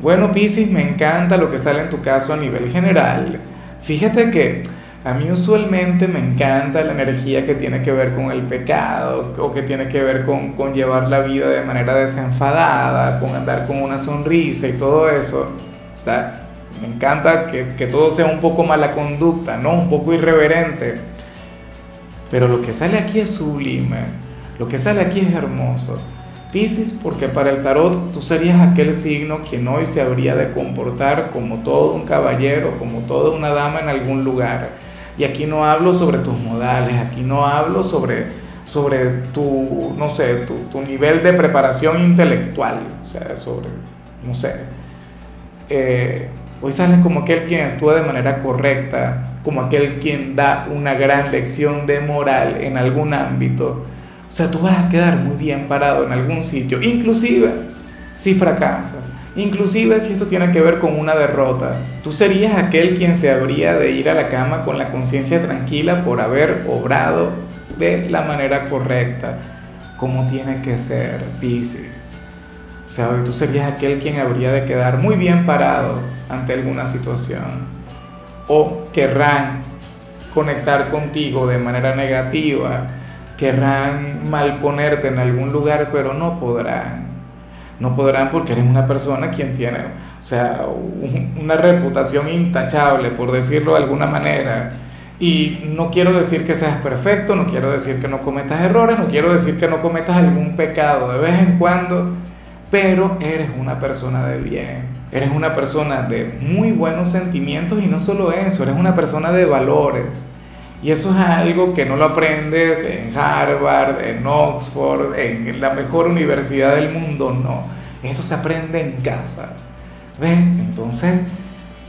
Bueno, Piscis, me encanta lo que sale en tu caso a nivel general. Fíjate que a mí usualmente me encanta la energía que tiene que ver con el pecado o que tiene que ver con, con llevar la vida de manera desenfadada, con andar con una sonrisa y todo eso. Me encanta que, que todo sea un poco mala conducta, ¿no? Un poco irreverente. Pero lo que sale aquí es sublime, lo que sale aquí es hermoso. Piscis, porque para el tarot tú serías aquel signo quien hoy se habría de comportar como todo un caballero, como toda una dama en algún lugar. Y aquí no hablo sobre tus modales, aquí no hablo sobre, sobre tu, no sé, tu, tu nivel de preparación intelectual, o sea, sobre, no sé. Eh, hoy sales como aquel quien actúa de manera correcta, como aquel quien da una gran lección de moral en algún ámbito o sea, tú vas a quedar muy bien parado en algún sitio, inclusive si fracasas, inclusive si esto tiene que ver con una derrota. Tú serías aquel quien se habría de ir a la cama con la conciencia tranquila por haber obrado de la manera correcta, como tiene que ser, Pisces. O sea, tú serías aquel quien habría de quedar muy bien parado ante alguna situación. O querrán conectar contigo de manera negativa querrán malponerte en algún lugar, pero no podrán. No podrán porque eres una persona quien tiene, o sea, una reputación intachable, por decirlo de alguna manera. Y no quiero decir que seas perfecto, no quiero decir que no cometas errores, no quiero decir que no cometas algún pecado de vez en cuando, pero eres una persona de bien. Eres una persona de muy buenos sentimientos y no solo eso, eres una persona de valores y eso es algo que no lo aprendes en Harvard, en Oxford, en la mejor universidad del mundo, no. Eso se aprende en casa. ¿Ves? Entonces,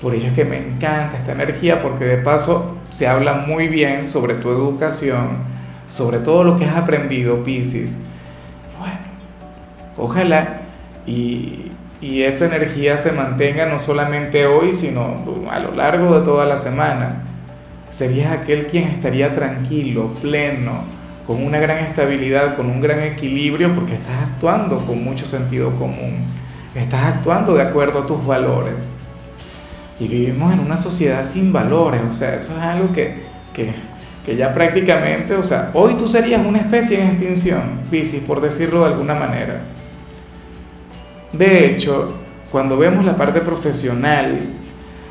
por ello es que me encanta esta energía, porque de paso se habla muy bien sobre tu educación, sobre todo lo que has aprendido, Pisces. Bueno, ojalá y, y esa energía se mantenga no solamente hoy, sino a lo largo de toda la semana serías aquel quien estaría tranquilo, pleno, con una gran estabilidad, con un gran equilibrio, porque estás actuando con mucho sentido común, estás actuando de acuerdo a tus valores. Y vivimos en una sociedad sin valores, o sea, eso es algo que, que, que ya prácticamente, o sea, hoy tú serías una especie en extinción, Piscis, por decirlo de alguna manera. De hecho, cuando vemos la parte profesional,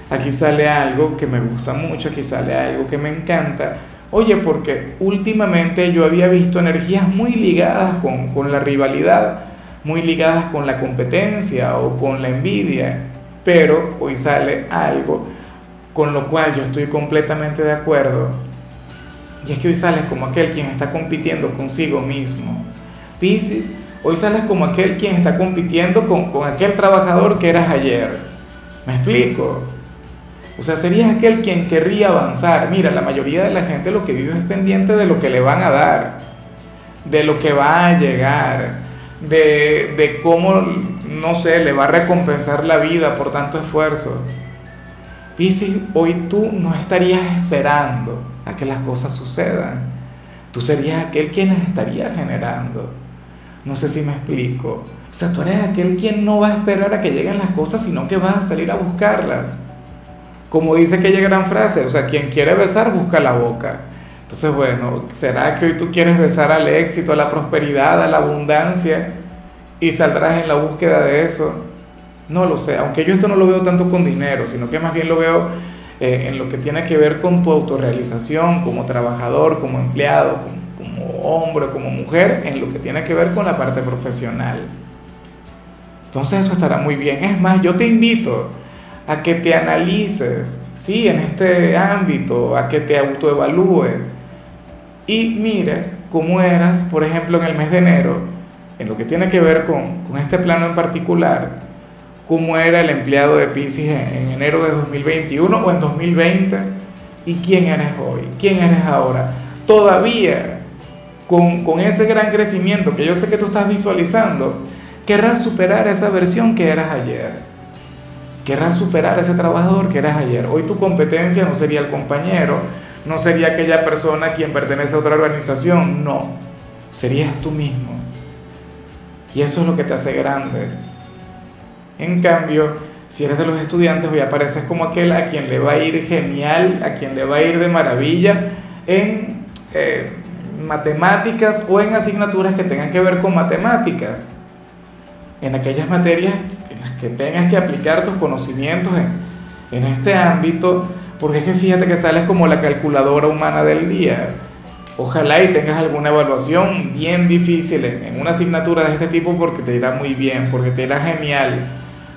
aquí sale algo que me gusta mucho, aquí sale algo que me encanta. Oye, porque últimamente yo había visto energías muy ligadas con, con la rivalidad, muy ligadas con la competencia o con la envidia, pero hoy sale algo con lo cual yo estoy completamente de acuerdo. Y es que hoy sales como aquel quien está compitiendo consigo mismo. Piscis, hoy sales como aquel quien está compitiendo con, con aquel trabajador que eras ayer. ¿Me explico? O sea, serías aquel quien querría avanzar. Mira, la mayoría de la gente lo que vive es pendiente de lo que le van a dar, de lo que va a llegar, de, de cómo, no sé, le va a recompensar la vida por tanto esfuerzo. Piscis, hoy tú no estarías esperando a que las cosas sucedan. Tú serías aquel quien las estaría generando. No sé si me explico. O sea, tú eres aquel quien no va a esperar a que lleguen las cosas, sino que vas a salir a buscarlas. Como dice aquella gran frase, o sea, quien quiere besar busca la boca. Entonces, bueno, ¿será que hoy tú quieres besar al éxito, a la prosperidad, a la abundancia y saldrás en la búsqueda de eso? No lo sé, aunque yo esto no lo veo tanto con dinero, sino que más bien lo veo eh, en lo que tiene que ver con tu autorrealización como trabajador, como empleado, como, como hombre, como mujer, en lo que tiene que ver con la parte profesional. Entonces eso estará muy bien. Es más, yo te invito a que te analices, sí, en este ámbito, a que te autoevalúes y mires cómo eras, por ejemplo, en el mes de enero, en lo que tiene que ver con, con este plano en particular, cómo era el empleado de Pisces en, enero de 2021 o en 2020 y quién eres hoy, quién eres ahora. Todavía con, con ese gran crecimiento que yo sé que tú estás visualizando, querrás superar esa versión que eras ayer. Querrás superar ese trabajador que eras ayer. Hoy tu competencia no sería el compañero, no sería aquella persona quien pertenece a otra organización, no, serías tú mismo. Y eso es lo que te hace grande. En cambio, si eres de los estudiantes, hoy apareces como aquel a quien le va a ir genial, a quien le va a ir de maravilla en eh, matemáticas o en asignaturas que tengan que ver con matemáticas. En aquellas materias que tengas que aplicar tus conocimientos en, en este ámbito, porque es que fíjate que sales como la calculadora humana del día. Ojalá y tengas alguna evaluación bien difícil en una asignatura de este tipo porque te irá muy bien, porque te irá genial.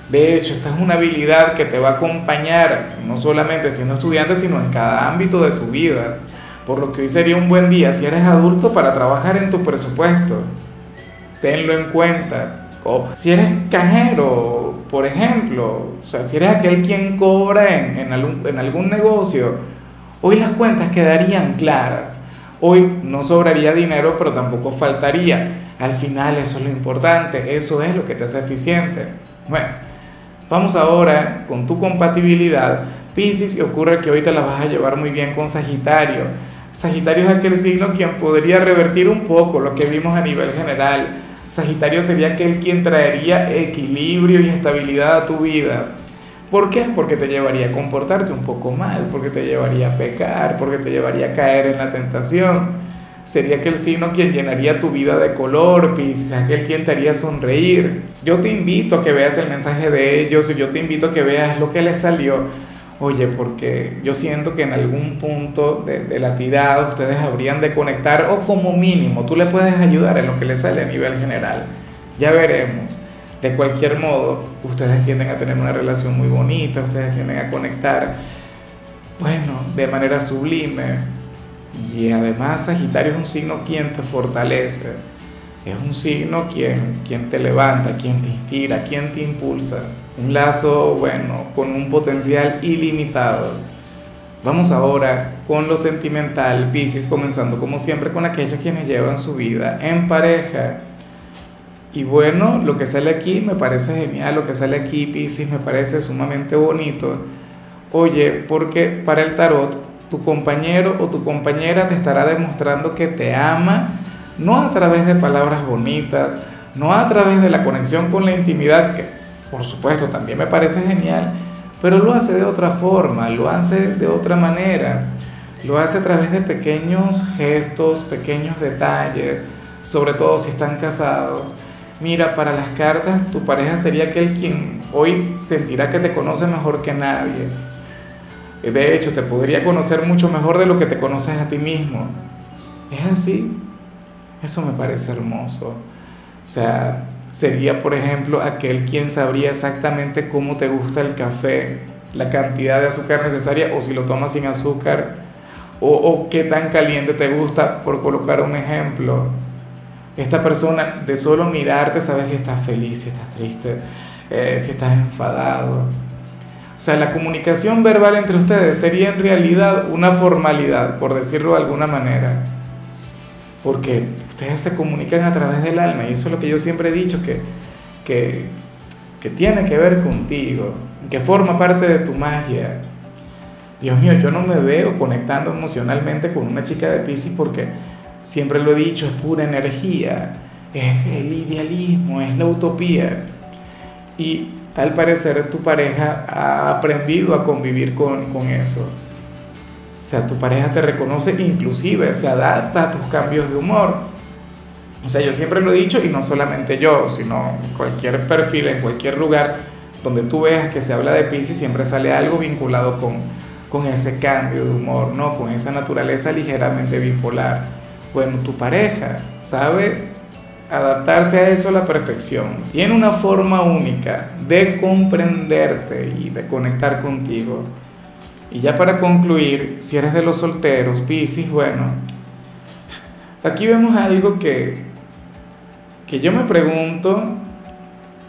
De hecho, esta es una habilidad que te va a acompañar no solamente siendo estudiante, sino en cada ámbito de tu vida. Por lo que hoy sería un buen día si eres adulto para trabajar en tu presupuesto. Tenlo en cuenta. O si eres cajero, por ejemplo, o sea, si eres aquel quien cobra en, en, algún, en algún negocio, hoy las cuentas quedarían claras. Hoy no sobraría dinero, pero tampoco faltaría. Al final eso es lo importante, eso es lo que te hace eficiente. Bueno, vamos ahora con tu compatibilidad. Piscis, y ocurre que hoy te la vas a llevar muy bien con Sagitario. Sagitario es aquel signo quien podría revertir un poco lo que vimos a nivel general Sagitario sería aquel quien traería equilibrio y estabilidad a tu vida. ¿Por qué? Porque te llevaría a comportarte un poco mal, porque te llevaría a pecar, porque te llevaría a caer en la tentación. Sería aquel signo quien llenaría tu vida de color, Pisces, aquel quien te haría sonreír. Yo te invito a que veas el mensaje de ellos y yo te invito a que veas lo que les salió Oye, porque yo siento que en algún punto de, la tirada ustedes habrían de conectar o como mínimo tú le puedes ayudar en lo que le sale a nivel general. Ya veremos. De cualquier modo, ustedes tienden a tener una relación muy bonita, ustedes tienden a conectar, bueno, de manera sublime. Y además Sagitario es un signo quien te fortalece, es un signo quien, quien te levanta, quien te inspira, quien te impulsa un lazo, bueno, con un potencial ilimitado. Vamos ahora con lo sentimental, Pisces, comenzando como siempre con aquellos quienes llevan su vida en pareja. Y bueno, lo que sale aquí me parece genial, lo que sale aquí, Pisces, me parece sumamente bonito. Oye, porque para el tarot, tu compañero o tu compañera te estará demostrando que te ama, no a través de palabras bonitas, no a través de la conexión con la intimidad, que por supuesto, también me parece genial, pero lo hace de otra forma, lo hace de otra manera, lo hace a través de pequeños gestos, pequeños detalles, sobre todo si están casados. Mira, para las cartas, tu pareja sería aquel quien hoy sentirá que te conoce mejor que nadie. De hecho, te podría conocer mucho mejor de lo que te conoces a ti mismo. Es así. Eso me parece hermoso. O sea, sería, por ejemplo, aquel quien sabría exactamente cómo te gusta el café, la cantidad de azúcar necesaria o si lo tomas sin azúcar o, qué tan caliente te gusta, por colocar un ejemplo. Esta persona de solo mirarte sabe si estás feliz, si estás triste, eh, si estás enfadado. O sea, la comunicación verbal entre ustedes sería en realidad una formalidad, por decirlo de alguna manera porque ustedes se comunican a través del alma y eso es lo que yo siempre he dicho, que, que, tiene que ver contigo, que forma parte de tu magia. Dios mío, yo no me veo conectando emocionalmente con una chica de Pisces porque siempre lo he dicho, es pura energía, es el idealismo, es la utopía. Y al parecer tu pareja ha aprendido a convivir con, con eso. O sea, tu pareja te reconoce, inclusive se adapta a tus cambios de humor. O sea, yo siempre lo he dicho y no solamente yo, sino cualquier perfil en cualquier lugar donde tú veas que se habla de Pisces, siempre sale algo vinculado con, con ese cambio de humor, ¿no? Con esa naturaleza ligeramente bipolar. Bueno, tu pareja sabe adaptarse a eso a la perfección. Tiene una forma única de comprenderte y de conectar contigo. Y ya para concluir, si eres de los solteros, Piscis, bueno, aquí vemos algo que, que yo me pregunto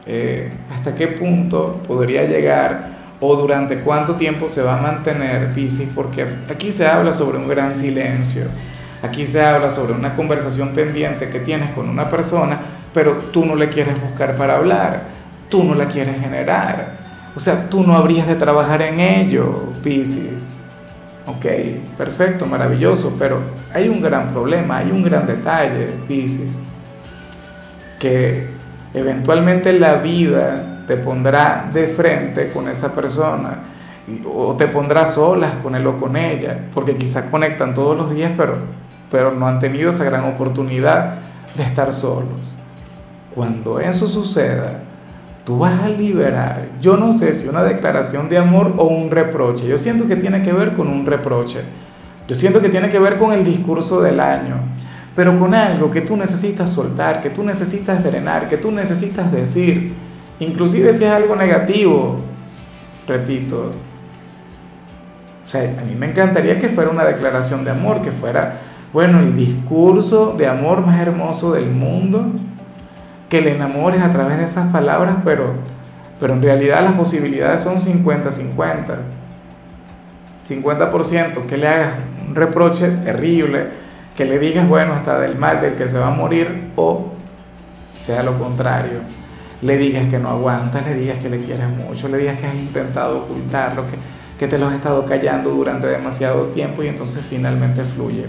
Eh, ¿Hasta qué punto podría llegar o durante cuánto tiempo se va a mantener Piscis? Porque aquí se habla sobre un gran silencio, aquí se habla sobre una conversación pendiente que tienes con una persona, pero tú no le quieres buscar para hablar, tú no la quieres generar. O sea, tú no habrías de trabajar en ello, Piscis. Ok, perfecto, maravilloso, pero hay un gran problema, hay un gran detalle, Piscis, que eventualmente la vida te pondrá de frente con esa persona o te pondrá solas con él o con ella, porque quizás conectan todos los días, pero, pero no han tenido esa gran oportunidad de estar solos. Cuando eso suceda, tú vas a liberar, yo no sé si una declaración de amor o un reproche, yo siento que tiene que ver con un reproche, yo siento que tiene que ver con el discurso del año, pero con algo que tú necesitas soltar, que tú necesitas drenar, que tú necesitas decir, inclusive si es algo negativo, repito, o sea, a mí me encantaría que fuera una declaración de amor, que fuera, bueno, el discurso de amor más hermoso del mundo, que le enamores a través de esas palabras, pero, pero en realidad las posibilidades son 50-50. 50%, que le hagas un reproche terrible, que le digas, bueno, hasta del mal del que se va a morir, o sea lo contrario, le digas que no aguantas, le digas que le quieres mucho, le digas que has intentado ocultarlo, que, que te lo has estado callando durante demasiado tiempo y entonces finalmente fluye.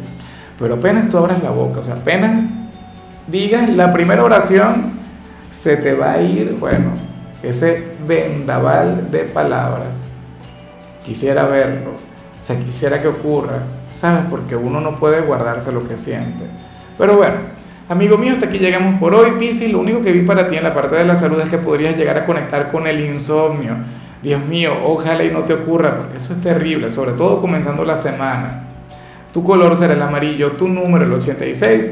Pero apenas tú abras la boca, o sea, apenas digas la primera oración, se te va a ir, bueno, ese vendaval de palabras. Quisiera verlo, o sea, quisiera que ocurra, ¿sabes? Porque uno no puede guardarse lo que siente. Pero bueno, amigo mío, hasta aquí llegamos por hoy, Piscis. Lo único que vi para ti en la parte de la salud es que podrías llegar a conectar con el insomnio. Dios mío, ojalá y no te ocurra, porque eso es terrible, sobre todo comenzando la semana. Tu color será el amarillo, tu número el 86.